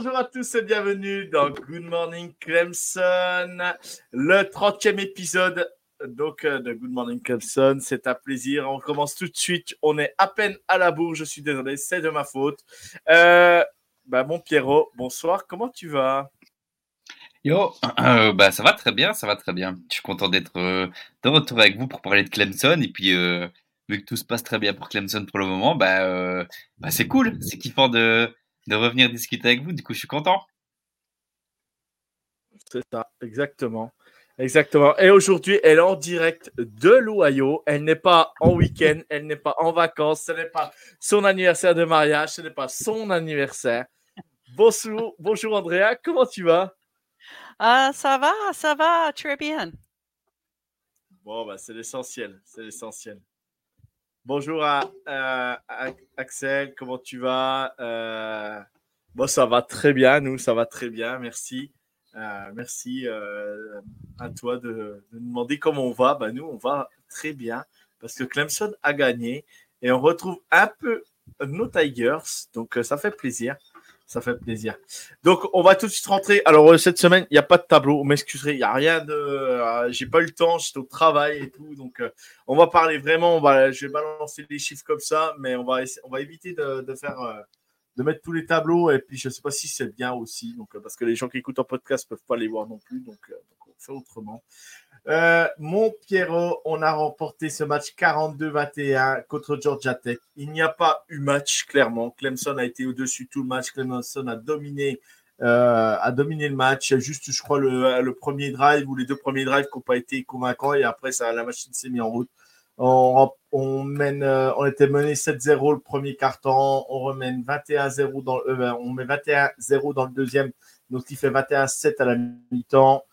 bonjour, à tous et bienvenue dans Good Morning Clemson, le 30e épisode donc euh, de Good Morning Clemson. C'est un plaisir. On commence tout de suite. On est à peine à la bourre. Je suis désolé, c'est de ma faute. Euh, bah, bon Pierrot, bonsoir. Comment tu vas? Yo, euh, bah ça va très bien, ça va très bien. Je suis content d'être euh, de retour avec vous pour parler de Clemson et puis vu que tout se passe très bien pour Clemson pour le moment, bah, bah c'est cool, c'est kiffant de de revenir discuter avec vous. Du coup, je suis content. C'est ça, exactement. Exactement. Et aujourd'hui, elle est en direct de l'Ohio. Elle n'est pas en week-end, elle n'est pas en vacances, ce n'est pas son anniversaire de mariage, ce n'est pas son anniversaire. Bonjour, bonjour Andrea, comment tu vas? Ah, ça va, ça va, très bien. Bon, bah, c'est l'essentiel, c'est l'essentiel. Bonjour à, Axel, comment tu vas? Euh, ça va très bien, nous, ça va très bien, merci. Euh, merci euh, à toi de, nous demander comment on va. Bah, nous, on va très bien parce que Clemson a gagné et on retrouve un peu nos Tigers, donc ça fait plaisir. Ça fait plaisir. Donc, on va tout de suite rentrer. Alors, euh, cette semaine, il n'y a pas de tableau. Vous m'excuserez, il n'y a rien de. euh, J'ai pas eu le temps, j'étais au travail et tout. Donc, euh, on va parler vraiment. On va, je vais balancer les chiffres comme ça, mais on va, on va éviter de, faire. de mettre tous les tableaux et puis je ne sais pas si c'est bien aussi donc parce que les gens qui écoutent en podcast peuvent pas les voir non plus donc, donc on fait autrement Euh, mon Pierrot on a remporté ce match 42-21 contre Georgia Tech. Il n'y a pas eu match clairement. Clemson a été au-dessus tout le match. Clemson a dominé euh, a dominé le match. Juste je crois le, premier drive ou les deux premiers drives qui n'ont pas été convaincants. Et après ça la machine s'est mise en route. On, mène, euh, était mené 7-0 le premier carton, on remène 21-0 dans, on met 21-0 dans le deuxième, donc il fait 21-7 à la mi-temps.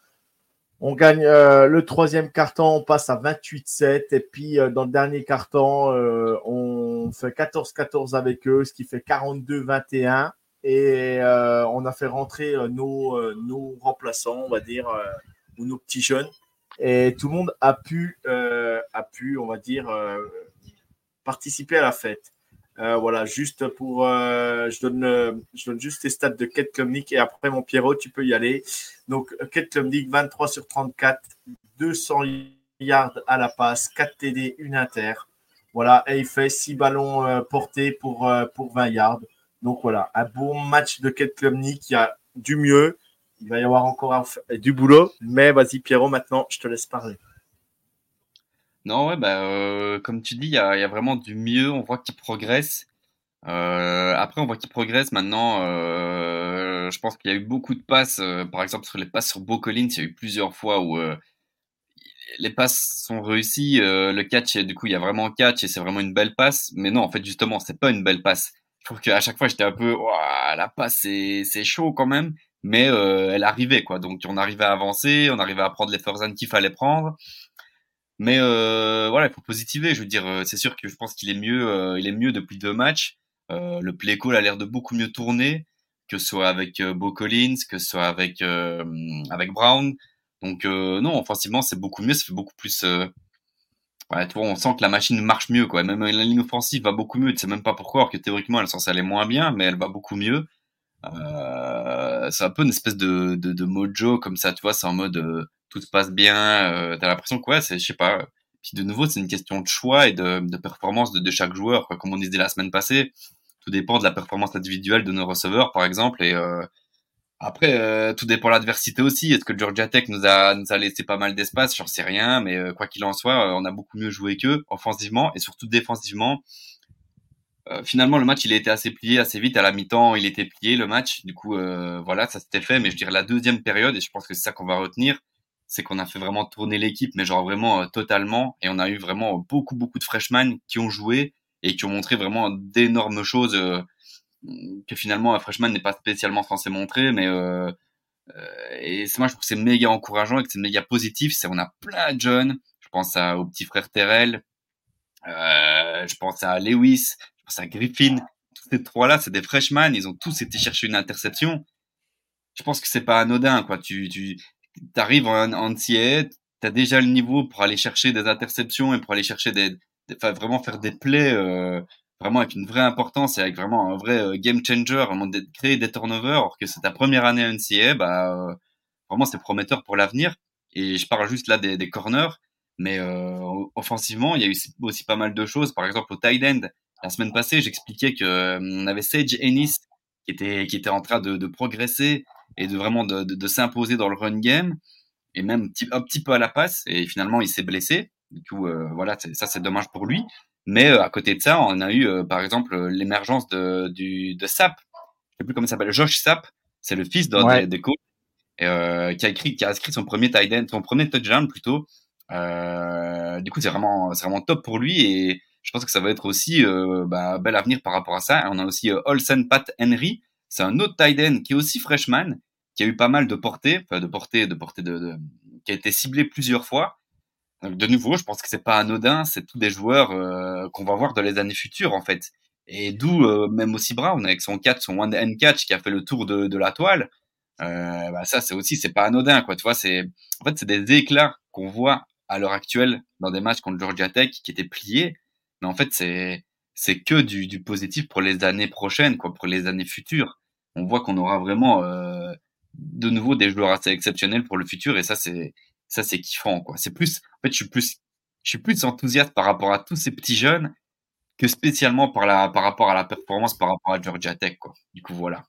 On gagne euh, le troisième carton, on passe à 28-7 et puis euh, dans le dernier carton, euh, on fait 14-14 avec eux, ce qui fait 42-21 et on a fait rentrer nos, nos remplaçants, on va dire, ou nos petits jeunes et tout le monde a pu, a pu, on va dire, participer à la fête. Euh, voilà, juste pour, euh, je donne, euh, je donne juste les stats de Kate Klumnik et après mon Pierrot, tu peux y aller. Donc Kate Klumnik, 23 sur 34, 200 yards à la passe, 4 TD, une inter. Voilà, et il fait 6 ballons portés pour, pour 20 yards. Donc voilà, un bon match de Kate Klumnik, il y a du mieux. Il va y avoir encore du boulot, mais vas-y Pierrot, maintenant je te laisse parler. Non, ouais, bah, euh, comme tu dis, il y a, y a vraiment du mieux. On voit qu'il progresse. Euh, après, on voit qu'il progresse maintenant. Euh, je pense qu'il y a eu beaucoup de passes. euh, par exemple, sur les passes sur Collins, il y a eu plusieurs fois où euh, les passes sont réussies. euh, le catch, du coup, il y a vraiment catch et c'est vraiment une belle passe. Mais non, en fait, justement, c'est pas une belle passe. Je trouve qu'à chaque fois, j'étais un peu, la passe, c'est, c'est chaud quand même. Mais euh, elle arrivait, quoi. Donc, on arrivait à avancer, on arrivait à prendre les first qu'il fallait prendre. Mais euh, voilà, il faut positiver. Je veux dire, euh, c'est sûr que je pense qu'il est mieux, euh, il est mieux depuis deux matchs. Euh, le play call a l'air de beaucoup mieux tourner, que ce soit avec euh, Bo Collins, que ce soit avec euh, avec Brown. Donc non, offensivement c'est beaucoup mieux, ça fait beaucoup plus. Ouais, tu vois, on sent que la machine marche mieux, quoi. Même la ligne offensive va beaucoup mieux. Tu sais même pas pourquoi, alors que théoriquement elle est censée aller moins bien, mais elle va beaucoup mieux. Euh, c'est un peu une espèce de, de, de, mojo comme ça, tu vois, c'est en mode euh, tout se passe bien, euh, t'as l'impression que ouais, c'est, je sais pas, puis de nouveau, c'est une question de choix et de, de performance de, de, chaque joueur, quoi. comme on disait la semaine passée, tout dépend de la performance individuelle de nos receveurs, par exemple, et après, tout dépend de l'adversité aussi. Est-ce que Georgia Tech nous a, nous a laissé pas mal d'espace? J'en sais rien, mais quoi qu'il en soit, on a beaucoup mieux joué qu'eux, offensivement et surtout défensivement. Euh, finalement, le match, il a été assez plié assez vite. À la mi-temps, il était plié, le match. Du coup, euh, voilà, ça s'était fait. Mais je dirais la deuxième période, et je pense que c'est ça qu'on va retenir, c'est qu'on a fait vraiment tourner l'équipe, mais genre vraiment euh, totalement. Et on a eu vraiment beaucoup, beaucoup de freshmen qui ont joué et qui ont montré vraiment d'énormes choses que finalement un freshman n'est pas spécialement censé montrer. Mais et moi, je trouve que c'est méga encourageant et que c'est méga positif. C'est on a plein de jeunes. Je pense à, au petit frère Terrell. je pense à Lewis, ça Griffin, tous ces trois-là, c'est des freshmen, ils ont tous été chercher une interception. Je pense que c'est pas anodin, quoi. Tu, tu, arrives en, en tu as déjà le niveau pour aller chercher des interceptions et pour aller chercher des, enfin, vraiment faire des plays, euh, vraiment avec une vraie importance et avec vraiment un vrai euh, game changer, vraiment de créer des turnovers, alors que c'est ta première année à NCA, bah, euh, vraiment c'est prometteur pour l'avenir. Et je parle juste là des, des corners, mais euh, offensivement, il y a eu aussi pas mal de choses. Par exemple, au tight end, la semaine passée, j'expliquais que euh, on avait Sage Ennis qui était qui était en train de, de progresser et de vraiment de, de, de s'imposer dans le run game et même un petit peu à la passe et finalement il s'est blessé. Du coup euh, voilà, ça c'est dommage pour lui. Mais euh, à côté de ça, on a eu par exemple l'émergence de du de Sap. Je sais plus comment il s'appelle, Josh Sap. C'est le fils d'un ouais. des, coachs qui a écrit qui a inscrit son premier tight end, son premier touchdown plutôt. du coup c'est vraiment c'est vraiment top pour lui et je pense que ça va être aussi euh, bah, bel avenir par rapport à ça. On a aussi euh, Olsen Pat Henry, c'est un autre tight end qui est aussi freshman, qui a eu pas mal de portée, enfin de portée, de portée de, de, qui a été ciblé plusieurs fois. Donc de nouveau, je pense que c'est pas anodin, c'est tous des joueurs euh, qu'on va voir dans les années futures en fait. Et d'où euh, même aussi Brown avec son catch, son one hand catch qui a fait le tour de, de la toile. Euh, bah ça c'est aussi c'est pas anodin quoi. Tu vois, c'est en fait c'est des éclats qu'on voit à l'heure actuelle dans des matchs contre Georgia Tech qui étaient pliés mais en fait, c'est c'est que du, du, positif pour les années prochaines, quoi, pour les années futures. On voit qu'on aura vraiment euh, de nouveau des joueurs assez exceptionnels pour le futur, et ça, c'est ça, c'est kiffant, quoi. C'est plus, en fait, je suis plus, je suis plus enthousiaste par rapport à tous ces petits jeunes que spécialement par la, par rapport à la performance par rapport à Georgia Tech, quoi. Du coup, voilà.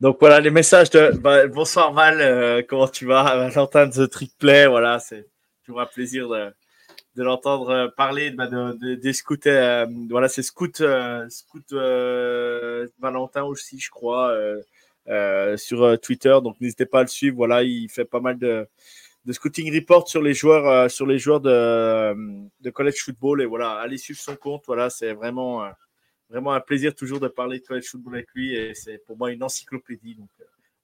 Donc voilà les messages de bah, bonsoir Val, euh, comment tu vas? Valentin de The Trick Play, voilà, c'est toujours un plaisir de, de l'entendre euh, parler bah, de, de, des scouts. Euh, voilà, c'est Scout, euh, Scout Valentin aussi, je crois, sur Twitter. Donc n'hésitez pas à le suivre. Voilà, il fait pas mal de, de scouting report sur les joueurs, sur les joueurs de, de college football. Et voilà, allez suivre son compte. Voilà, c'est vraiment, vraiment un plaisir toujours de parler de college football avec lui. Et c'est pour moi une encyclopédie. Donc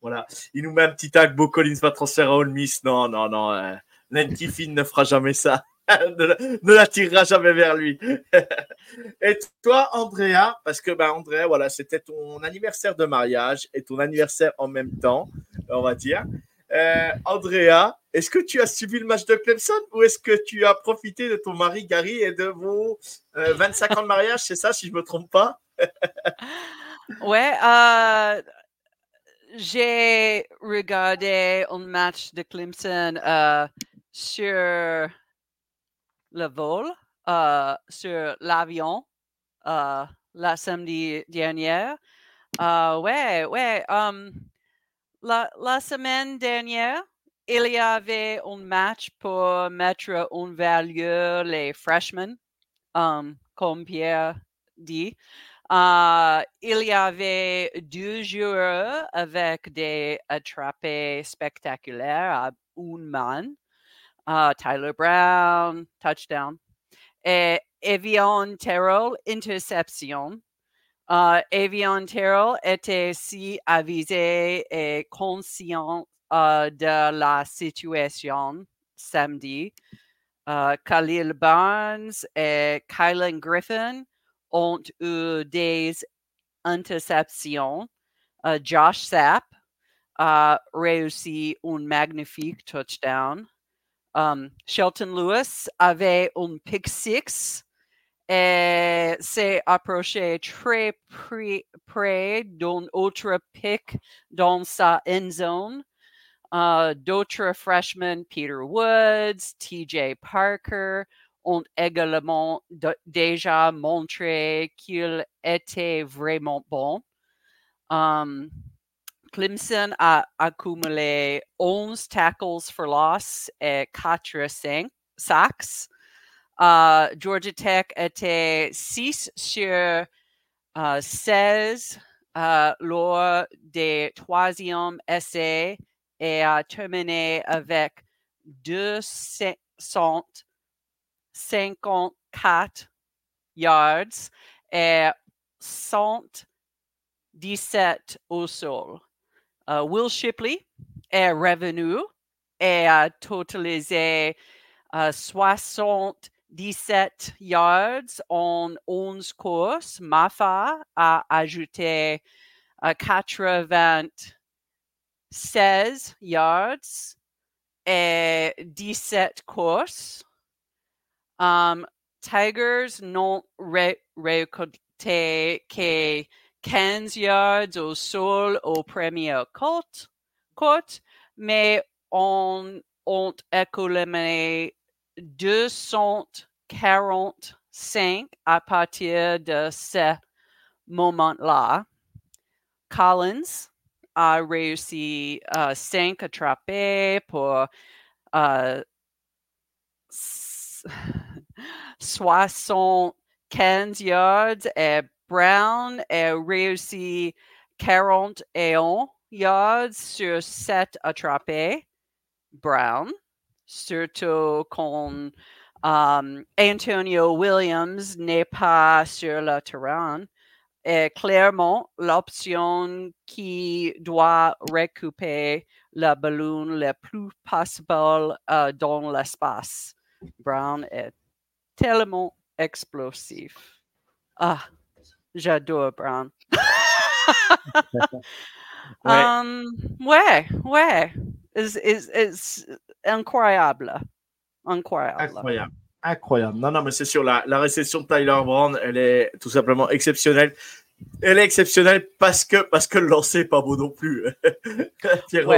voilà, il nous met un petit tag. Beau Collins va transférer à Ole Miss. Non, non, non. Euh, ne fera jamais ça. ne, l'attirera jamais vers lui. et toi, Andrea, parce que ben, Andrea, voilà, c'était ton anniversaire de mariage et ton anniversaire en même temps, on va dire. Euh, Andrea, est-ce que tu as suivi le match de Clemson ou est-ce que tu as profité de ton mari Gary et de vos 25 euh, ans de mariage? C'est ça, si je me trompe pas Ouais, euh, j'ai regardé un match de Clemson euh, sur le vol euh, sur l'avion euh, la samedi dernière. Euh, ouais, ouais. Um, la, semaine dernière, il y avait un match pour mettre en valeur les freshmen, um, comme Pierre dit. Uh, il y avait deux joueurs avec des attrapés spectaculaires à une main. Uh, Tyler Brown, touchdown. Et Evian Terrell, interception. Uh, Evian Terrell était si avisé et conscient uh, de la situation samedi. Uh, Khalil Barnes et Kylan Griffin ont eu des interceptions. Uh, Josh Sapp a réussi un magnifique touchdown. Um, Shelton Lewis avait un pick six et s'est approché très près, d'un autre pick dans sa end zone. Uh, D'autres freshmen, Peter Woods, TJ Parker, ont également déjà montré qu'il était vraiment bon. Um, Clemson a accumulé 11 tackles for loss et 4 sacks. Georgia Tech était 6 sur uh, 16 uh, lors des troisièmes essais et a terminé avec 254 yards et 117 au sol. Uh, Will Shipley est revenu et a totalisé uh, 77 yards en 11 courses. Mafa a ajouté uh, 96 yards et 17 courses. Um, Tigers n'ont récolté que 15 yards au sol au premier côte, côte mais on ont écoulé 245 à partir de ce moment-là. Collins a réussi uh, 5 attrapés pour uh, 75 yards et Brown a réussi 41 yards sur 7 attrapés. Brown, surtout quand um, Antonio Williams n'est pas sur le terrain, est clairement l'option qui doit récupérer le ballon le plus possible uh, dans l'espace. Brown est tellement explosif. Ah, j'adore Brown. Ouais. Um, ouais, ouais. Is, is, is incroyable. Incroyable. Incroyable. Incroyable. Non, non, mais c'est sûr, la, la réception de Tyler Brown, elle est tout simplement exceptionnelle. Elle est exceptionnelle parce que, parce que le lancer n'est pas beau non plus. Pierrot.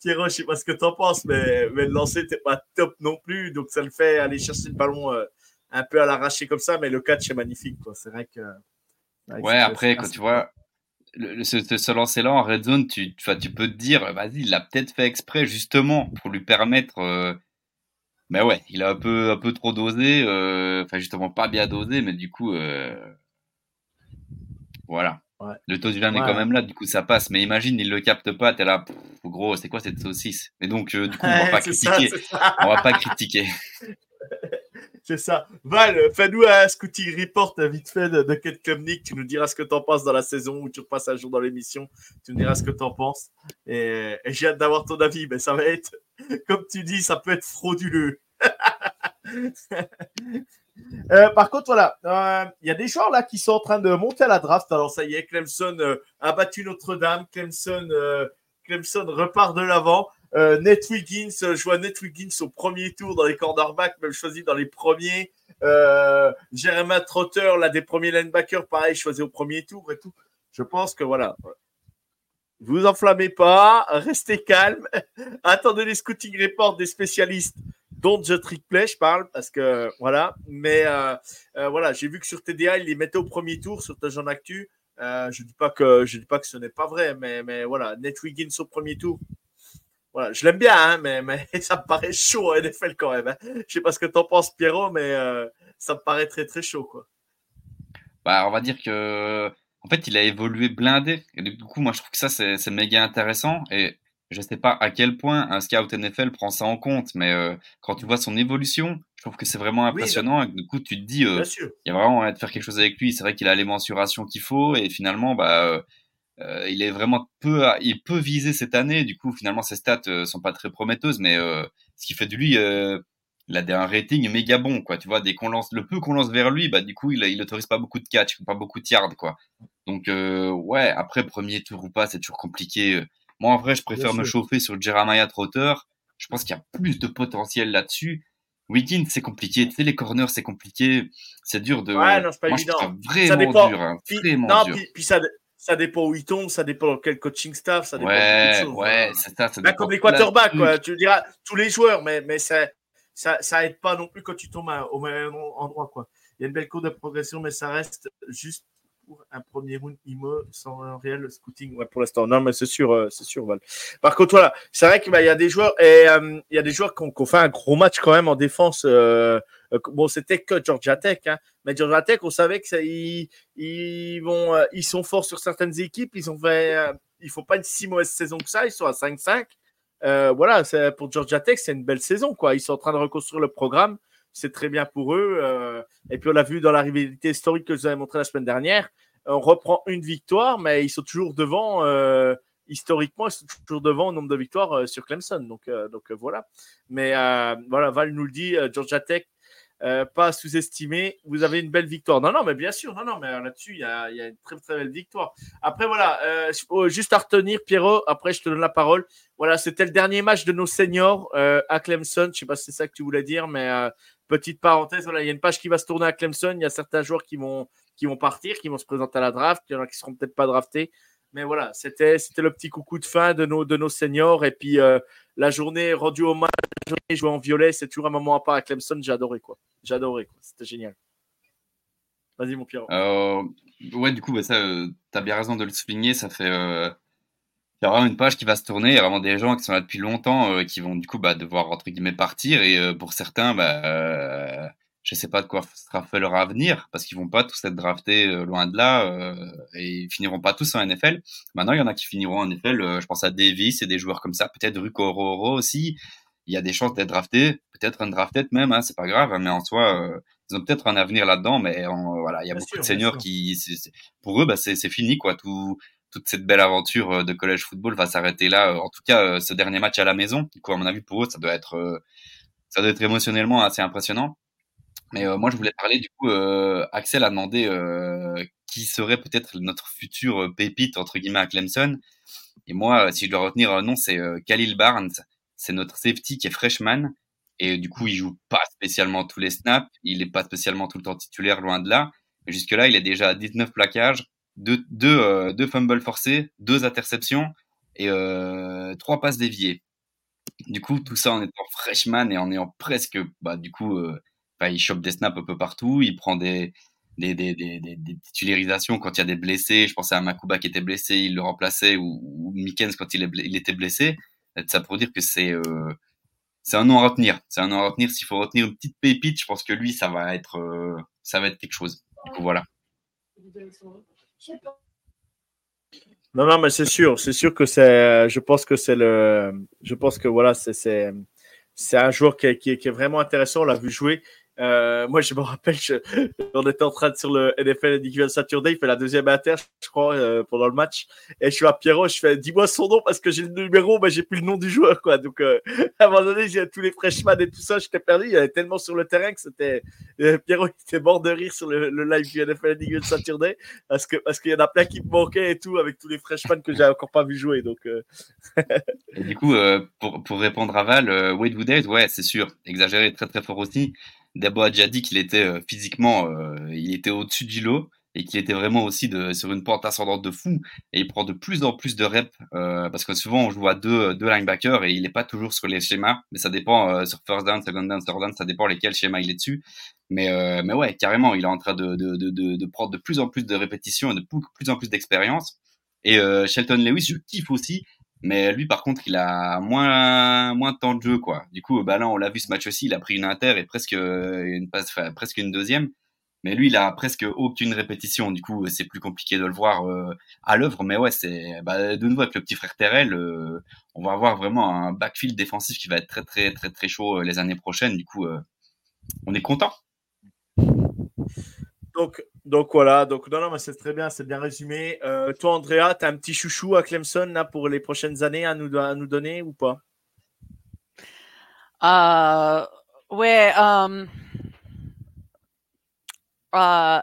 Pierrot, je sais pas ce que tu en penses, mais, mais le lancer n'était pas top non plus. Donc, ça le fait aller chercher le ballon euh, un peu à l'arraché comme ça, mais le catch est magnifique. quoi. C'est vrai que. Ouais, après, quand tu vois le, ce, ce lancer-là en red zone, tu, tu, peux te dire, vas-y, il l'a peut-être fait exprès justement pour lui permettre. euh, Mais ouais, il a un peu, un peu trop dosé, euh, enfin justement pas bien dosé, mais du coup, euh, voilà. Ouais. Le taux du lame est quand même là, du coup ça passe. Mais imagine, il le capte pas, t'es là, pff, gros, c'est quoi cette saucisse? Et donc, euh, du coup, on va pas ça, critiquer. ça. On va pas critiquer. C'est ça. Val, fais-nous un scouting report euh, vite fait de, de Kate. Tu nous diras ce que t'en penses dans la saison ou tu repasses un jour dans l'émission. Tu nous diras ce que t'en penses. Et, j'ai hâte d'avoir ton avis. Mais ça va être, comme tu dis, ça peut être frauduleux. Euh, par contre, voilà, euh, il y a des joueurs là qui sont en train de monter à la draft. Alors ça y est, Clemson euh, a battu Notre-Dame. Clemson, euh, Clemson repart de l'avant. Euh, Wiggins, euh, je vois Nate Wiggins au premier tour dans les cornerbacks, même choisi dans les premiers. Euh, Trotter, l'un des premiers linebackers, pareil, choisi au premier tour et tout. Je pense que voilà. Vous enflammez pas, restez calme, attendez les scouting reports des spécialistes dont The Trick Play, je parle, parce que voilà. Mais euh, euh, voilà, j'ai vu que sur TDA, ils les mettaient au premier tour sur Touchdown Actu. Je je dis pas que ce n'est pas vrai, mais, mais voilà, Nate Wiggins au premier tour. Voilà, je l'aime bien, hein, mais, mais ça me paraît chaud à NFL quand même. Hein. Je sais pas ce que t'en penses, Pierrot, mais euh, ça me paraît très très chaud, quoi. Bah, on va dire que, en fait, il a évolué blindé. Et du coup, moi, je trouve que ça, c'est c'est méga intéressant. Et je sais pas à quel point un scout NFL prend ça en compte, mais euh, quand tu vois son évolution, je trouve que c'est vraiment impressionnant. Et du coup, tu te dis, euh, il y a vraiment de faire quelque chose avec lui. C'est vrai qu'il a les mensurations qu'il faut. Et finalement, bah, euh, euh, il est vraiment peu, à- il peut viser cette année. Du coup, finalement, ses stats euh, sont pas très prometteuses, mais euh, ce qui fait de lui, euh, il a des- un rating méga bon, quoi. Tu vois, dès qu'on lance, le peu qu'on lance vers lui, bah, du coup, il, il autorise pas beaucoup de catch, pas beaucoup de yards, quoi. Donc, euh, ouais, après, premier tour ou pas, c'est toujours compliqué. Moi, en vrai, je préfère Bien me sûr. chauffer sur Jeremiah Trotter. Je pense qu'il y a plus de potentiel là-dessus. Wiggins, c'est compliqué. Tu sais, les corners, c'est compliqué. C'est dur de. Ouais, non, c'est pas Moi, évident. Je ça dépend. dur. hein, Puis, non, dur. puis, puis ça, ça dépend où il tombe, ça dépend dans quel coaching staff, ça dépend de Ouais, de choses. ouais, hein. c'est ça. ça Là, dépend comme les de de quarterbacks, trucs. quoi. Tu diras tous les joueurs, mais, mais ça, ça, ça aide pas non plus quand tu tombes à- au même endroit, quoi. Il y a une belle courbe de progression, mais ça reste juste pour un premier round IMO sans un réel scouting. Ouais, pour l'instant. Non, mais c'est sûr, euh, c'est sûr, Val. Par contre, voilà, c'est vrai qu'il y a des joueurs, et euh, il y a des joueurs qui ont, fait un gros match quand même en défense. euh, bon, c'était que Georgia Tech, hein, mais Georgia Tech, on savait que ça, ils, ils vont, ils sont forts sur certaines équipes. Ils ont fait, ils font pas une si mauvaise saison que ça. Ils sont à 5-5. Euh, voilà, pour Georgia Tech, c'est une belle saison. Quoi. Ils sont en train de reconstruire le programme. C'est très bien pour eux. euh, et puis, on l'a vu dans la rivalité historique que je vous avais montré la semaine dernière. On reprend une victoire, mais ils sont toujours devant. euh, historiquement, ils sont toujours devant au nombre de victoires euh, sur Clemson. Donc, voilà. Mais voilà, Val nous le dit, Georgia Tech, pas à sous-estimer. Vous avez une belle victoire. Non, non, mais bien sûr, non, non, mais là-dessus, il y a, une très, très belle victoire. Après, voilà, faut juste à retenir, Pierrot, après, je te donne la parole. Voilà, c'était le dernier match de nos seniors à Clemson. Je sais pas si c'est ça que tu voulais dire, mais petite parenthèse, voilà, il y a une page qui va se tourner à Clemson. Il y a certains joueurs qui vont, qui vont partir, qui vont se présenter à la draft. Il y en a qui seront peut-être pas draftés. Mais voilà, c'était, le petit coucou de fin de nos, de nos seniors. Et puis, euh, la journée rendue hommage, la journée jouée en violet, c'est toujours un moment à part à Clemson. J'ai adoré, quoi. J'ai adoré, quoi. C'était génial. Vas-y, mon Pierrot. Euh, ouais, du coup, bah, ça, euh, t'as bien raison de le souligner. Ça fait, il y a vraiment une page qui va se tourner. Il y a vraiment des gens qui sont là depuis longtemps, euh, qui vont du coup bah, devoir entre guillemets partir. Et euh, pour certains, bah, euh, je sais pas de quoi sera fait leur avenir parce qu'ils vont pas tous être draftés euh, loin de là euh, et ils finiront pas tous en NFL. Maintenant, il y en a qui finiront en NFL. euh, je pense à Davis et des joueurs comme ça. Peut-être Ruco Roro aussi. Il y a des chances d'être drafté, peut-être undrafted même. Hein, c'est pas grave, hein, mais en soi. euh, ils ont peut-être un avenir là-dedans, mais on- voilà, il y a Bien beaucoup sûr, de seniors qui, pour eux, bah, c'est fini, quoi. Tout, toute cette belle aventure euh, de collège football va s'arrêter là. Euh, En tout cas, euh, ce dernier match à la maison, du coup, à mon avis, pour eux, ça doit être, ça doit être émotionnellement assez impressionnant. Mais moi, je voulais parler, du coup, Axel a demandé qui serait peut-être notre futur pépite, entre guillemets, à Clemson. Et moi, si je dois retenir un nom, c'est Khalil Barnes. C'est notre safety qui est freshman. Et du coup, il joue pas spécialement tous les snaps. Il est pas spécialement tout le temps titulaire, loin de là. Mais jusque-là, il est déjà à 19 plaquages, deux, deux, euh, deux fumbles forcés, deux interceptions et euh, trois passes déviées. Du coup, tout ça en étant freshman et en ayant presque, bah, du coup, euh, bah, il chope des snaps un peu partout. Il prend des, des, des, des, titularisations quand il y a des blessés. Je pensais à Makuba qui était blessé, il le remplaçait, ou, ou quand il, est, il était blessé. Ça pour dire que c'est un nom à retenir. C'est un nom à retenir. S'il faut retenir une petite pépite, je pense que lui, ça va être, ça va être quelque chose. Du coup, voilà. Non, non, mais c'est sûr, c'est sûr que c'est. Je pense que c'est le. Je pense que voilà, c'est c'est un joueur qui qui est vraiment intéressant. On l'a vu jouer. Euh, moi, je me rappelle, on était en train de sur le NFL Individual Saturday, il fait la deuxième inter, je crois, euh, pendant le match. Et je suis à Pierrot, je fais, dis-moi son nom parce que j'ai le numéro, mais j'ai plus le nom du joueur, quoi. Donc, euh, à un moment donné, j'ai tous les freshmen et tout ça, j'étais perdu. Il y avait tellement sur le terrain que c'était. euh, Pierrot, était mort de rire sur le, live du NFL Individual Saturday parce que parce qu'il y en a plein qui me manquaient et tout avec tous les freshmen que j'avais encore pas vu jouer. Donc, Et du coup, pour, pour répondre à Val, Wade Woodhead, ouais, c'est sûr, exagéré, très très fort aussi. Dabo a déjà dit qu'il était euh, physiquement, euh, il était au-dessus du lot et qu'il était vraiment aussi sur une pente ascendante de fou. Et il prend de plus en plus de reps euh, parce que souvent on joue à deux, deux linebackers et il n'est pas toujours sur les schémas, mais ça dépend sur first down, second down, third down, ça dépend lesquels schémas il est dessus. Mais, mais ouais, carrément, il est en train de, de, de, de, prendre de plus en plus de répétitions et de plus, en plus d'expérience. Et Shelton Lewis, je kiffe aussi. Mais lui, par contre, il a moins, moins de temps de jeu, quoi. Du coup, bah là, on l'a vu ce match aussi, il a pris une inter et presque une passe, enfin, presque une deuxième. Mais lui, il a presque aucune répétition. Du coup, c'est plus compliqué de le voir euh, à l'œuvre. Mais ouais, c'est bah, de nouveau avec le petit frère Terrell, euh, on va avoir vraiment un backfield défensif qui va être très, très, très, très chaud euh, les années prochaines. Du coup, euh, on est content. Donc, donc voilà, donc non, non, mais c'est très bien, c'est bien résumé. Euh, toi, Andrea, tu as un petit chouchou à Clemson là, pour les prochaines années à nous, à nous donner ou pas? Euh, ouais, um, euh,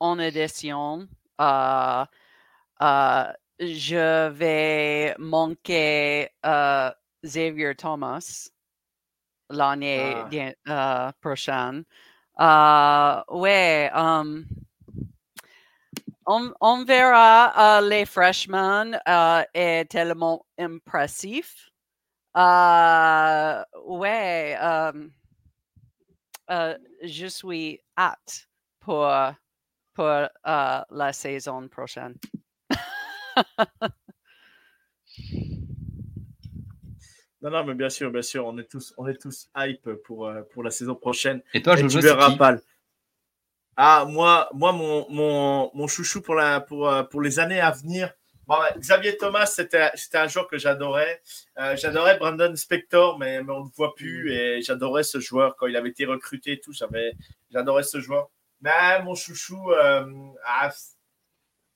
en addition, euh, euh, je vais manquer euh, Xavier Thomas l'année Ah. prochaine. Euh, ouais, um, on, verra euh, les freshmen euh, est tellement impressif. Ouais, um, je suis hâte pour, la saison prochaine. Non, non, mais bien sûr, bien sûr, on est tous, on est tous hype pour, euh, pour la saison prochaine. Et toi, Et tu verras pas. Ah, moi, moi mon, mon, mon chouchou pour, la, pour, euh, pour les années à venir. Bon, Xavier Thomas, c'était c'était un joueur que j'adorais. Euh, j'adorais Brandon Spector, mais, mais on ne le voit plus. Et j'adorais ce joueur quand il avait été recruté et tout. j'avais- J'adorais ce joueur. Mais ah, mon chouchou, euh, ah,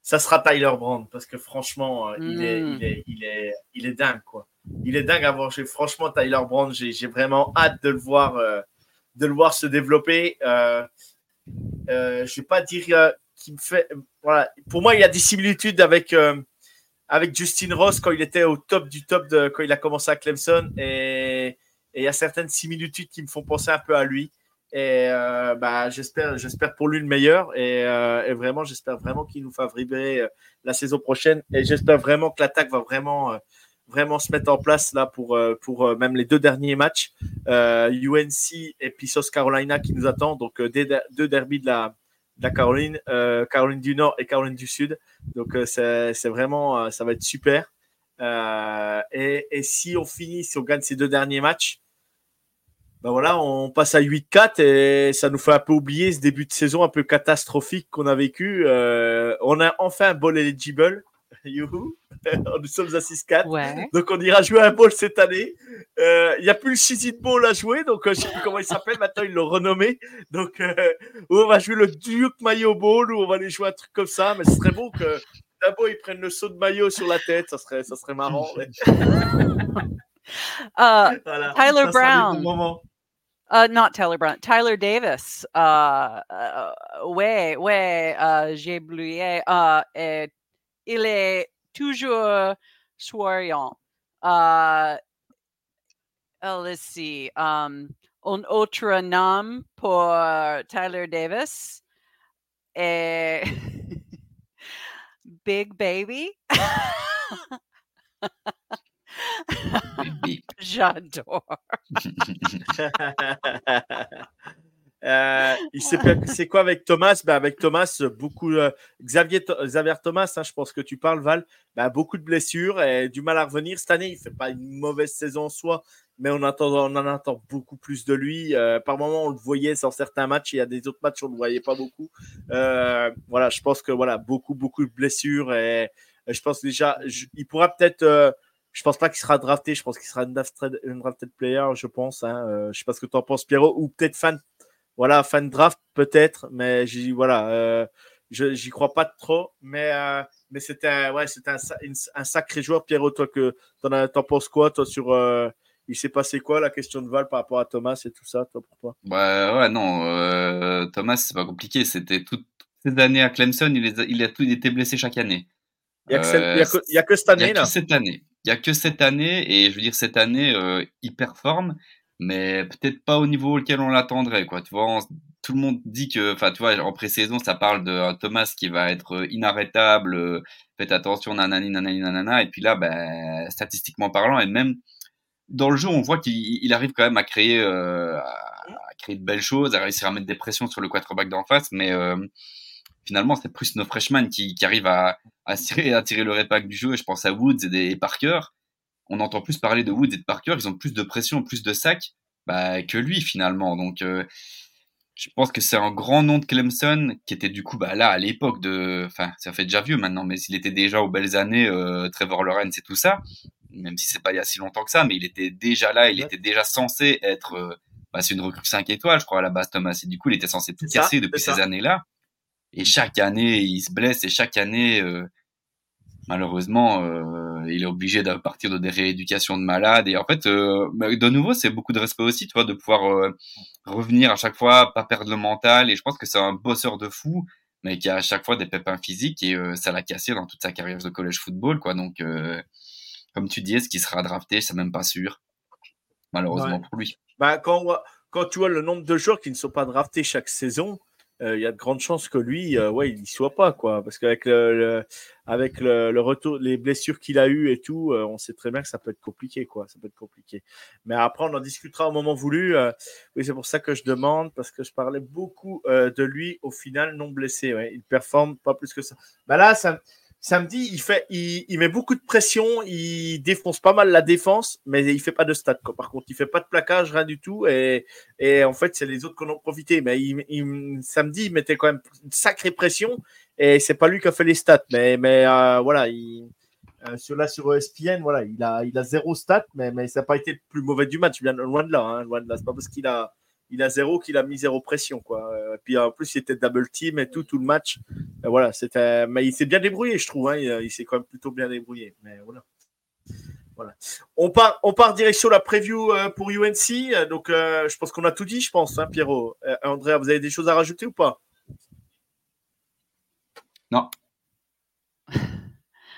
ça sera Tyler Brand parce que franchement, il, est, Mm. il, est, il, est, il est dingue. Quoi. Il est dingue à voir. J'ai- Franchement, Tyler Brand, j'ai vraiment hâte de le voir, euh, de le voir se développer. Euh, euh, je vais pas dire euh, qu'il me fait. Voilà. Pour moi, il y a des similitudes avec, avec Justin Ross quand il était au top du top quand il a commencé à Clemson. Et, il y a certaines similitudes qui me font penser un peu à lui. Et bah, j'espère, j'espère pour lui le meilleur. Et, vraiment, j'espère vraiment qu'il nous fera vibrer la saison prochaine. Et j'espère vraiment que l'attaque va vraiment, vraiment se mettre en place là pour, euh, pour euh, même les deux derniers matchs. Euh, UNC et puis South Carolina qui nous attend. Donc euh, deux derbies de la, de la Caroline, euh, Caroline du Nord et Caroline du Sud. Donc euh, c'est vraiment, euh, ça va être super. Euh, et, et si on finit, si on gagne ces deux derniers matchs, ben voilà, on passe à 8-4 et ça nous fait un peu oublier ce début de saison un peu catastrophique qu'on a vécu. Euh, on a enfin un ball eligible. Youhou. nous sommes à 6-4. Ouais. Donc on ira jouer un ball cette année. Euh, Il n'y a plus le Cheez-It Bowl à jouer, donc euh, je sais plus comment il s'appelle. Maintenant ils l'ont renommé. Donc euh, on va jouer le Duke Mayo Bowl ou on va aller jouer un truc comme ça. Mais ce serait beau que d'abord ils prennent le saut de maillot sur la tête. Ça serait, ça serait marrant. mais Uh, voilà. Tyler Brown. bon. Uh, not Tyler Brown, Tyler Davis. Uh, uh, ouais, ouais, j'ai oublié. Et il est toujours souriant. Uh, let's see. Um, un autre nom pour Tyler Davis est Big Baby. J'adore. Euh, c'est quoi avec Thomas? Ben Avec Thomas, beaucoup. euh, Xavier, Xavier Thomas, hein, je pense que tu parles, Val, ben, beaucoup de blessures et du mal à revenir. Cette année, il fait pas une mauvaise saison en soi, mais on, attend, on en attend beaucoup plus de lui. Euh, par moment, on le voyait sur certains matchs. Il y a des autres matchs, on ne le voyait pas beaucoup. Voilà, je pense que voilà, beaucoup, beaucoup de blessures et, je pense déjà, je- il pourra peut-être. je pense pas qu'il sera drafté. Je pense qu'il sera une drafted player, je pense. Hein. Euh, je sais pas ce que tu en penses, Pierrot, ou peut-être fan voilà, fan draft peut-être, mais j'y voilà, euh, j'y crois pas trop, mais euh, mais c'était un- ouais, c'était un, sacré joueur, Pierrot. Toi que t'en, penses quoi, toi sur euh, il s'est passé quoi la question de Val par rapport à Thomas et tout ça, toi pour toi? Bah ouais, non, euh, Thomas, c'est pas compliqué. C'était toutes ces années à Clemson, il, les a, il a tout il était blessé chaque année. Il y a que, celle- il y a que, il y a que cette Il y a année que là? cette année. Il y a que cette année, et je veux dire, cette année, euh, il performe, mais peut-être pas au niveau auquel on l'attendrait, quoi. Tu vois, tout le monde dit que, enfin, tu vois, en pré-saison, ça parle de un Thomas qui va être euh, inarrêtable, euh, faites attention, nanani, nanani, nanana, et puis là, ben, statistiquement parlant, et même dans le jeu, on voit qu'il il arrive quand même à créer, euh, à créer de belles choses, à réussir à mettre des pressions sur le quarterback d'en face, mais euh, finalement, c'est plus nos freshmen qui, qui arrivent à, à, tirer, à tirer le répack du jeu. Et je pense à Woods et, des, et Parker. On entend plus parler de Woods et de Parker. Ils ont plus de pression, plus de sacs bah, que lui, finalement. Donc, euh, je pense que c'est un grand nom de Clemson qui était du coup bah, là à l'époque de. Enfin, ça fait déjà vieux maintenant, mais s'il était déjà aux belles années, euh, Trevor Lawrence et tout ça, même si c'est pas il y a si longtemps que ça, mais il était déjà là, il Ouais. était déjà censé être. euh, bah, c'est une recrue 5 étoiles, je crois, à la base, Thomas. Et du coup, il était censé tout ça, casser depuis ces années-là. Et chaque année, il se blesse et chaque année, euh, malheureusement, euh, il est obligé de partir de des rééducations de malades. Et en fait, euh, bah, de nouveau, c'est beaucoup de respect aussi, tu vois, de pouvoir euh, revenir à chaque fois, pas perdre le mental. Et je pense que c'est un bosseur de fou, mais qui a à chaque fois des pépins physiques et euh, ça l'a cassé dans toute sa carrière de college football, quoi. Donc, euh, comme tu dis, est-ce qu'il sera drafté C'est même pas sûr. malheureusement pour lui. Bah, quand, quand tu vois le nombre de joueurs qui ne sont pas draftés chaque saison, euh, il y a de grandes chances que lui, euh, ouais, il n'y soit pas, quoi. Parce qu'avec le, avec le, retour, les blessures qu'il a eues et tout, euh, on sait très bien que ça peut être compliqué, quoi. Ça peut être compliqué. Mais après, on en discutera au moment voulu. oui, c'est pour ça que je demande, parce que je parlais beaucoup de lui au final non blessé. Ouais. Il performe pas plus que ça. Bah là, ça samedi, il, met beaucoup de pression, il défonce pas mal la défense, mais il fait pas de stats. Par contre, il fait pas de plaquage, rien du tout. Et, en fait, c'est les autres qui en ont profité. Mais samedi, il mettait quand même une sacrée pression. Et c'est pas lui qui a fait les stats. Mais, euh, voilà, il, euh, sur, ESPN, voilà, il a, zéro stats, mais, mais ça n'a pas été le plus mauvais du match. Bien loin de là. Hein, loin de là. C'est pas parce qu'il a il a zéro qu'il a mis zéro pression quoi. Et euh, puis en plus il était double team et tout tout le match. voilà, c'était mais il s'est bien débrouillé je trouve hein. il, s'est quand même plutôt bien débrouillé. Mais voilà. Voilà. On part on part direction la preview euh, pour UNC donc euh, je pense qu'on a tout dit je pense hein, Pierrot. Andrea, vous avez des choses à rajouter ou pas? Non.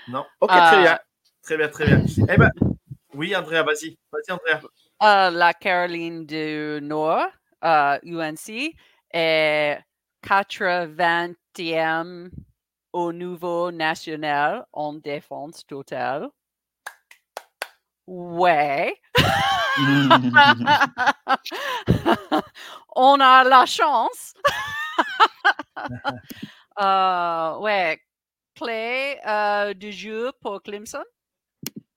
Non. OK, très bien. Très bien, très bien. Eh ben oui, Andrea, vas-y. Vas-y Andrea. la Caroline du Nord UNC est 80e au niveau national en défense totale. Ouais. On a la chance. euh, ouais. Clé euh, du jeu pour Clemson.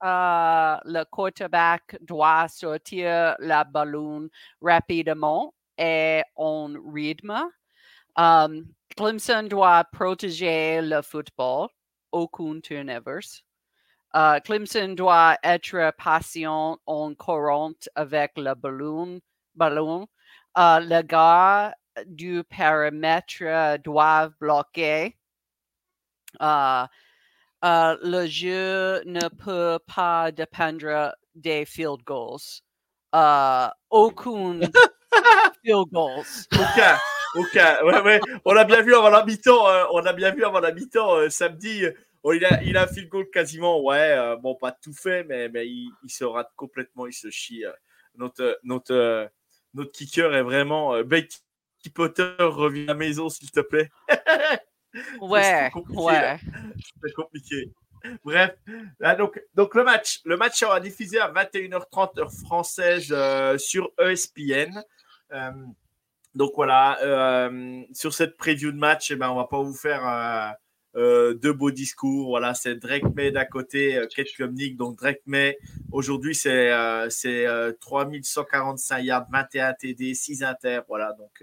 Euh, le quarterback doit sortir la ballon rapidement et en rythme. Clemson doit protéger le football, aucun turnovers. Uh, Clemson doit être patient en courant avec le ballon. ballon. Uh, les gars du périmètre doivent bloquer. Uh, uh, le jeu ne peut pas dépendre des field goals. Aucun field goals. Aucun. Aucun. Ouais, ouais. On a bien vu avant la mi-temps. Euh, on a bien vu avant la mi-temps euh, samedi. Oh, il, a, il a un field goal quasiment. Ouais. Euh, bon, pas tout fait, mais, mais il, il, se rate complètement. Il se chie. notre, notre, notre kicker est vraiment. Becky Potter revient à la maison, s'il te plaît. Ouais, ouais. C'est compliqué. Bref, donc, donc le match, le match sera diffusé à 21h30 heure française euh, sur ESPN. Euh, donc voilà, euh, sur cette preview de match, eh ben, on va pas vous faire deux beaux discours. Voilà, c'est Drake May d'à côté, Kate. Donc Drake May, aujourd'hui, c'est c'est 3145 yards, 21 TD, 6 inter. Voilà, donc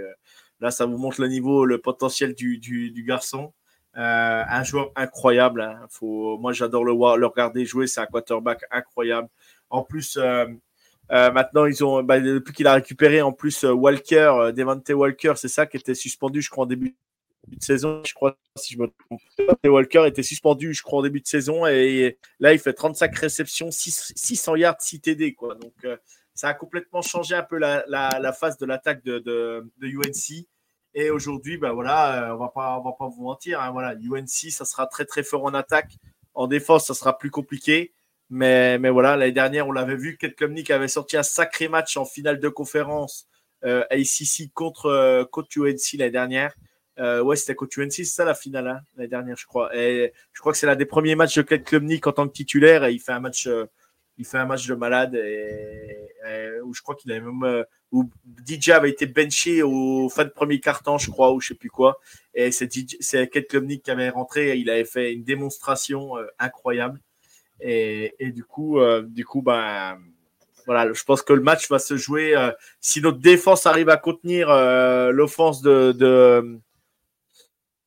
Là, ça vous montre le niveau, le potentiel du, du, garçon. Euh, un joueur incroyable. Hein. Moi, j'adore le, le regarder jouer. C'est un quarterback incroyable. En plus, euh, euh, maintenant, ils ont, bah, depuis qu'il a récupéré, en plus, Walker, Devante Walker, c'est ça qui était suspendu, je crois, en début de saison. Je crois, si je me trompe. Walker était suspendu, je crois, en début de saison. Et, là, il fait 35 réceptions, 600 yards, 6 TD. Quoi. Donc, ça a complètement changé un peu la, la, phase de l'attaque de, UNC. Et aujourd'hui, ben voilà, euh, on on va pas vous mentir. Hein, voilà, UNC, ça sera très très fort en attaque. En défense, ça sera plus compliqué. Mais, mais voilà, l'année dernière, on l'avait vu, Kate Klumnik avait sorti un sacré match en finale de conférence euh, ACC contre, euh, contre UNC l'année dernière. Euh, ouais, c'était contre UNC, c'est ça la finale hein, l'année dernière, je crois. Et je crois que c'est l'un des premiers matchs de Kate Klumnik en tant que titulaire et il fait un match il fait un match de malade et, où je crois qu'il avait même euh, où DJ avait été benché au fin de premier carton, je crois, ou je sais plus quoi. Et c'est Kate Klumnik qui avait rentré, et il avait fait une démonstration euh, incroyable. Et, du coup, euh, du coup, ben voilà, je pense que le match va se jouer. si notre défense arrive à contenir l'offense de, de,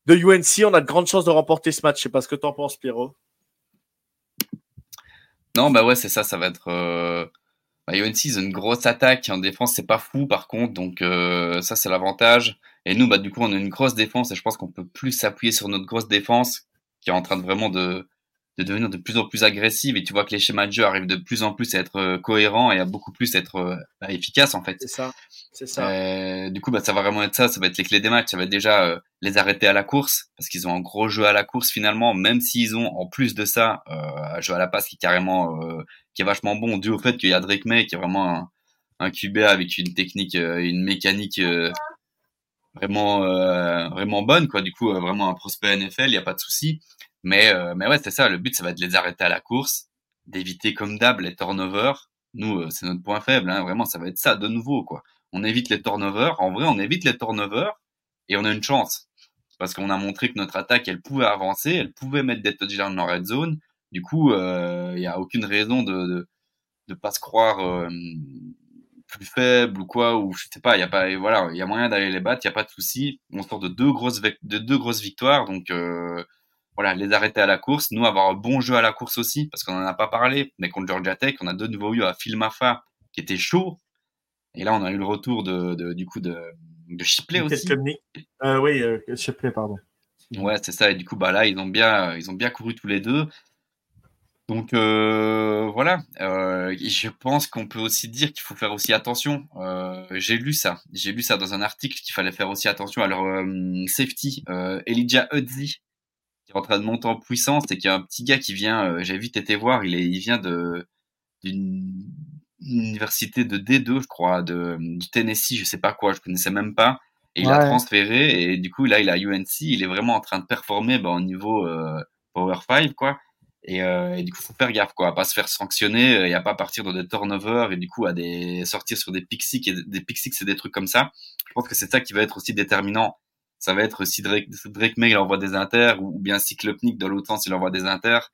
UNC, on a de grandes chances de remporter ce match. Je sais pas ce que tu en penses, Pierrot. Non, bah ouais, c'est ça, ça va être. Euh... Bah, UNC, ils ont une grosse attaque. En défense, c'est pas fou par contre, donc euh, ça, c'est l'avantage. Et nous, bah, du coup, on a une grosse défense et je pense qu'on peut plus s'appuyer sur notre grosse défense qui est en train de vraiment de, de devenir de plus en plus agressive et tu vois que les schémas de jeu arrivent de plus en plus à être euh, cohérents et à beaucoup plus être euh, bah, efficaces en fait. C'est ça, c'est ça. Euh, du coup, bah, ça va vraiment être ça, ça va être les clés des matchs, ça va être déjà les arrêter à la course parce qu'ils ont un gros jeu à la course finalement, même s'ils ont en plus de ça un jeu à la passe qui est carrément qui est vachement bon dû au fait qu'il y a Drake May qui est vraiment un, un QB avec une technique, euh, une mécanique euh, vraiment, euh, vraiment bonne, quoi. Du coup, vraiment un prospect NFL, il n'y a pas de souci. Mais, mais ouais, c'est ça. Le but, ça va être de les arrêter à la course, d'éviter comme d'hab les turnovers. Nous, c'est notre point faible. Hein. Vraiment, ça va être ça de nouveau, quoi. On évite les turnovers. En vrai, on évite les turnovers et on a une chance parce qu'on a montré que notre attaque, elle pouvait avancer, elle pouvait mettre des touchdowns dans red zone. Du coup, il n'y a aucune raison de, de, de pas se croire plus faible ou quoi ou je sais pas il y a pas voilà il y a moyen d'aller les battre il y a pas de souci on sort de deux grosses de deux grosses victoires donc euh, voilà les arrêter à la course nous avoir un bon jeu à la course aussi parce qu'on en a pas parlé mais contre Georgia Tech on a de nouveau eu à Phil Maffa qui était chaud. Et là on a eu le retour de, de du coup de de Shipley aussi. Euh, oui euh, Shipley pardon. Ouais c'est ça. Et du coup bah là ils ont bien ils ont bien couru tous les deux. Donc euh, voilà, euh, je pense qu'on peut aussi dire qu'il faut faire aussi attention. Euh, j'ai lu ça, j'ai lu ça dans un article qu'il fallait faire aussi attention à leur safety. Elijah Hudzi qui est en train de monter en puissance et qui est un petit gars qui vient. Euh, j'ai vite été voir, il est, il vient de d'une université de D2, je crois, de du Tennessee, je sais pas quoi, je connaissais même pas. Et il a transféré et du coup là il a UNC, il est vraiment en train de performer bah, au niveau Power 5 quoi. Et, euh, et, du coup, faut faire gaffe, quoi, à pas se faire sanctionner euh, et à pas partir dans des turnovers et du coup à des sortir sur des pick et des des trucs comme ça. Je pense que c'est ça qui va être aussi déterminant. Ça va être si Drake, Drake May il envoie des inters ou, bien si Klopnik dans l'autre sens il envoie des inters.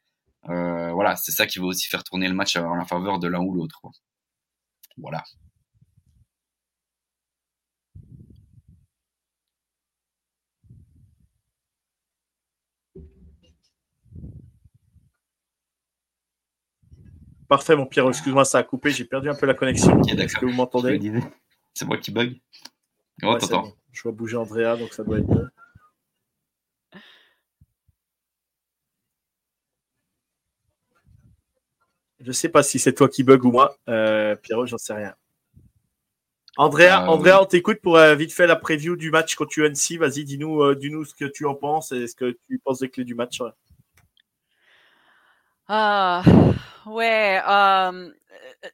Euh, voilà, c'est ça qui va aussi faire tourner le match en la faveur de l'un ou l'autre. Voilà. Parfait, mon Pierre. Excuse-moi, ça a coupé. J'ai perdu un peu la connexion. Est-ce que vous m'entendez? C'est moi qui bug? Oh, Je vois bouger Andrea, donc ça doit être bon. Je ne sais pas si c'est toi qui bug ou moi. Euh, Pierrot, j'en sais rien. Andrea, euh, Andrea on t'écoute pour euh, vite fait la preview du match contre UNC. Vas-y, dis-nous euh, dis ce que tu en penses et ce que tu penses des clés du match. Ah, ouais, euh,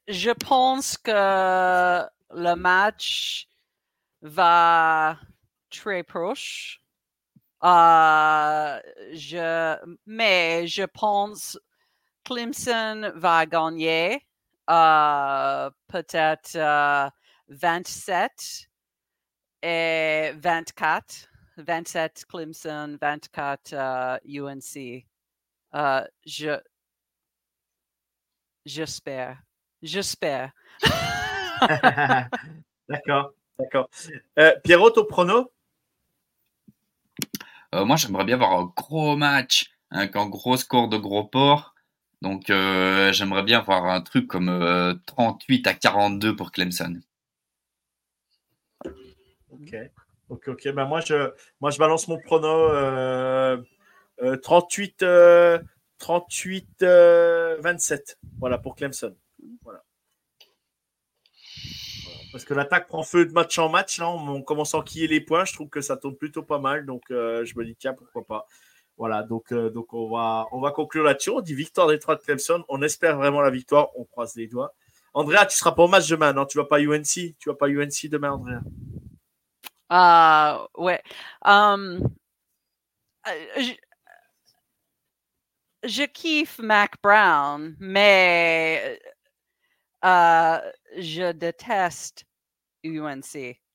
je pense que le match va très proche. Euh, je, mais je pense Clemson va gagner euh, peut-être 27 et 24. 27 Clemson, 24 UNC. je, J'espère. J'espère. d'accord, d'accord. Euh, Pierrot, au prono? Euh, Moi, j'aimerais bien avoir un gros match avec un gros score de gros porc. Donc, euh, j'aimerais bien avoir un truc comme 38 à 42 pour Clemson. Ok, ok, ok. Ben moi, je, moi, je balance mon prono 38. 38-27. Euh, voilà pour Clemson. Voilà. Parce que l'attaque prend feu de match en match. Là, on, commence à enquiller les points. Je trouve que ça tourne plutôt pas mal. Donc, euh, je me dis, tiens, pourquoi pas. Voilà, donc, euh, donc on, va, on va conclure là-dessus. On dit victoire des trois de Clemson. On espère vraiment la victoire. On croise les doigts. Andrea, tu seras pas au match demain, non? Tu vas pas UNC Tu vas pas UNC demain, Andrea? Ah, ouais. Um, je kiffe Mac Brown, mais euh, je déteste UNC.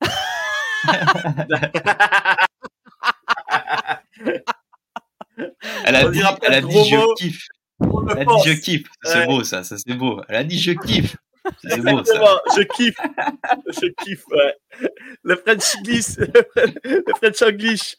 elle a dit, elle a dit je kiffe. Elle a dit je kiffe. C'est beau ça, ça c'est beau. Elle a dit je kiffe. C'est beau ça. Je kiffe. Je kiffe, ouais. Le French English. Le French English.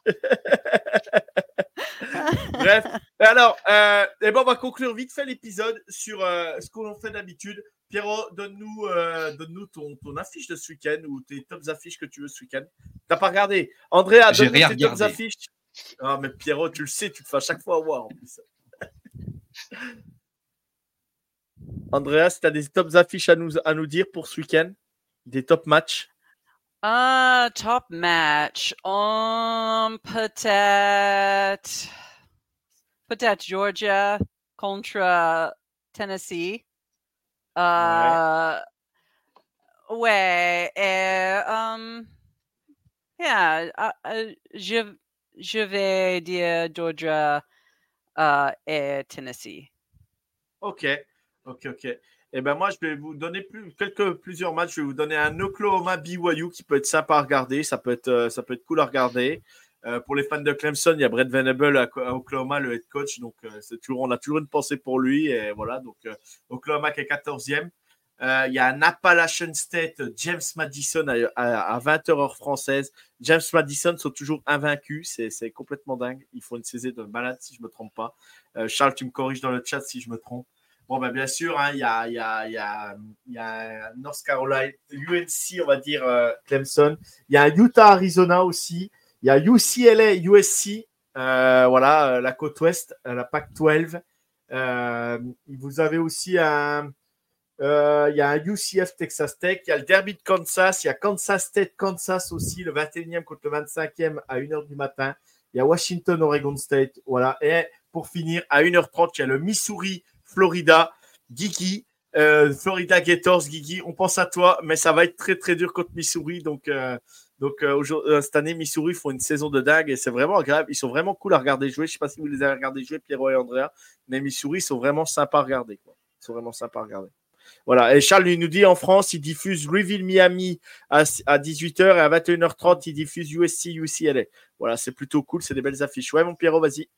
Bref. Alors, euh, eh ben, on va conclure vite fait l'épisode sur euh, ce qu'on fait d'habitude. Pierrot, donne-nous euh, donne ton, ton, affiche de ce week-end ou tes tops affiches que tu veux ce week-end. T'as pas regardé Andrea, donne-nous tes tops affiches. Ah, mais Pierrot, tu le sais, tu te fais à chaque fois voir en plus. Andrea, tu as des tops affiches à nous, à nous dire pour ce week-end Des top matchs un top match. Um, peut-être, peut-être Georgia contre Tennessee. Uh, ouais, et, um, yeah, uh, uh, je, je vais dire Georgia uh, et Tennessee. Ok, ok, ok. Eh ben moi, je vais vous donner plus, quelques, plusieurs matchs. Je vais vous donner un Oklahoma BYU qui peut être sympa à regarder. Ça peut être, euh, ça peut être cool à regarder. Euh, pour les fans de Clemson, il y a Brett Venable à, Oklahoma, le head coach. Donc, euh, on a toujours une pensée pour lui. Et voilà, donc Oklahoma qui est 14e. il y a un Appalachian State, James Madison à, 20h heure française. James Madison sont toujours invaincus. C'est complètement dingue. Il faut une saison de malade si je ne me trompe pas. Charles, tu me corriges dans le chat si je me trompe. Bon, ben, bien sûr, hein, il y, a, y, a, y, a, North Carolina, UNC, on va dire euh, Clemson. Il y a Utah, Arizona aussi. Il y a UCLA, USC, euh, voilà, euh, la côte ouest, la PAC 12. vous avez aussi un, il y a un UCF Texas Tech, il y a le Derby de Kansas, il y a Kansas State, Kansas aussi, le 21e contre le 25e à 1h du matin. Il y a Washington, Oregon State, voilà. Et pour finir, à 1h30, il y a le Missouri, Florida. Guigui, euh, Florida Gators, Guigui, on pense à toi, mais ça va être très très dur contre Missouri. Donc, euh, donc euh, cette année, Missouri font une saison de dingue et c'est vraiment agréable. Ils sont vraiment cool à regarder jouer. Je ne sais pas si vous les avez regardés jouer, Pierrot et Andrea, mais Missouri sont vraiment sympas à regarder. Ils sont vraiment sympas à regarder. Voilà. Et Charles lui nous dit en France, il diffuse Louisville Miami à, 18h et à 21h30, il diffuse USC UCLA. Voilà, c'est plutôt cool, c'est des belles affiches. Ouais, mon Pierrot, vas-y.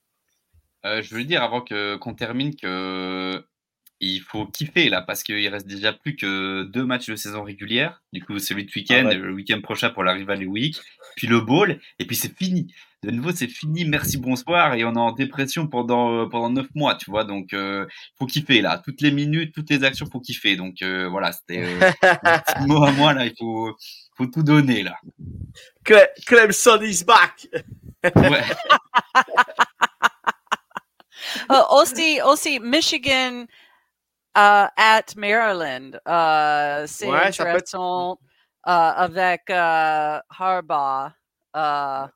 je veux dire avant qu'on termine que il faut kiffer là parce qu'il reste déjà plus que deux matchs de saison régulière. Du coup, celui de week-end, ah le week-end prochain pour la Rival Week, puis le bowl, et puis c'est fini. De nouveau, c'est fini. Merci, bonsoir. Et on est en dépression pendant euh, pendant neuf mois, tu vois. Donc, euh, faut kiffer là. Toutes les minutes, toutes les actions, faut kiffer. Donc euh, voilà, c'était euh, un petit mot à moi là. Il faut faut tout donner là. Clemson is back. ouais. uh, aussi, aussi, Michigan Uh, at Maryland. Uh, c'est ouais, intéressant uh, avec uh, Harbaugh. Uh,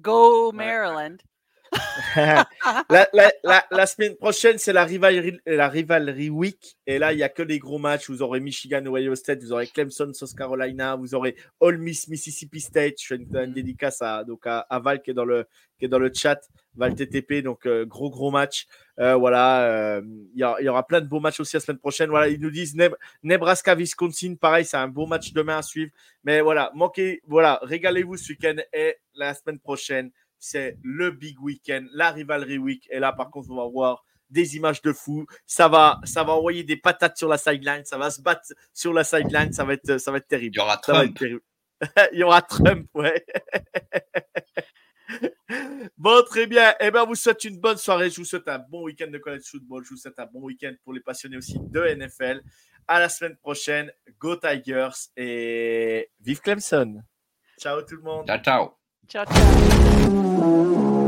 go Maryland. la, la, la, la, semaine prochaine, c'est la rivalry, la rivalry week. Et là, il n'y a que les gros matchs. Vous aurez Michigan, Ohio State, vous aurez Clemson, South Carolina, vous aurez Ole Miss, Mississippi State. Je fais une, une dédicace à, donc à, à, Val qui est dans le, qui est dans le chat. Val TTP, donc euh, gros, gros match. Euh, voilà, euh, il y, y, aura plein de beaux matchs aussi la semaine prochaine. Voilà, ils nous disent Nebraska, Wisconsin, pareil, c'est un beau match demain à suivre. Mais voilà, manquez, voilà, régalez-vous ce week-end et la semaine prochaine c'est le big weekend, la rivalry week. Et là, par contre, on va voir des images de fou. Ça va, ça va envoyer des patates sur la sideline. Ça va se battre sur la sideline. Ça va être, ça va être terrible. Il y aura Trump. Il y aura Trump, ouais. bon, très bien. Eh bien, vous souhaite une bonne soirée. Je vous souhaite un bon week-end de college football. Je vous souhaite un bon week-end pour les passionnés aussi de NFL. À la semaine prochaine. Go Tigers et vive Clemson. Ciao tout le monde. Ciao, ciao. Ciao, ciao.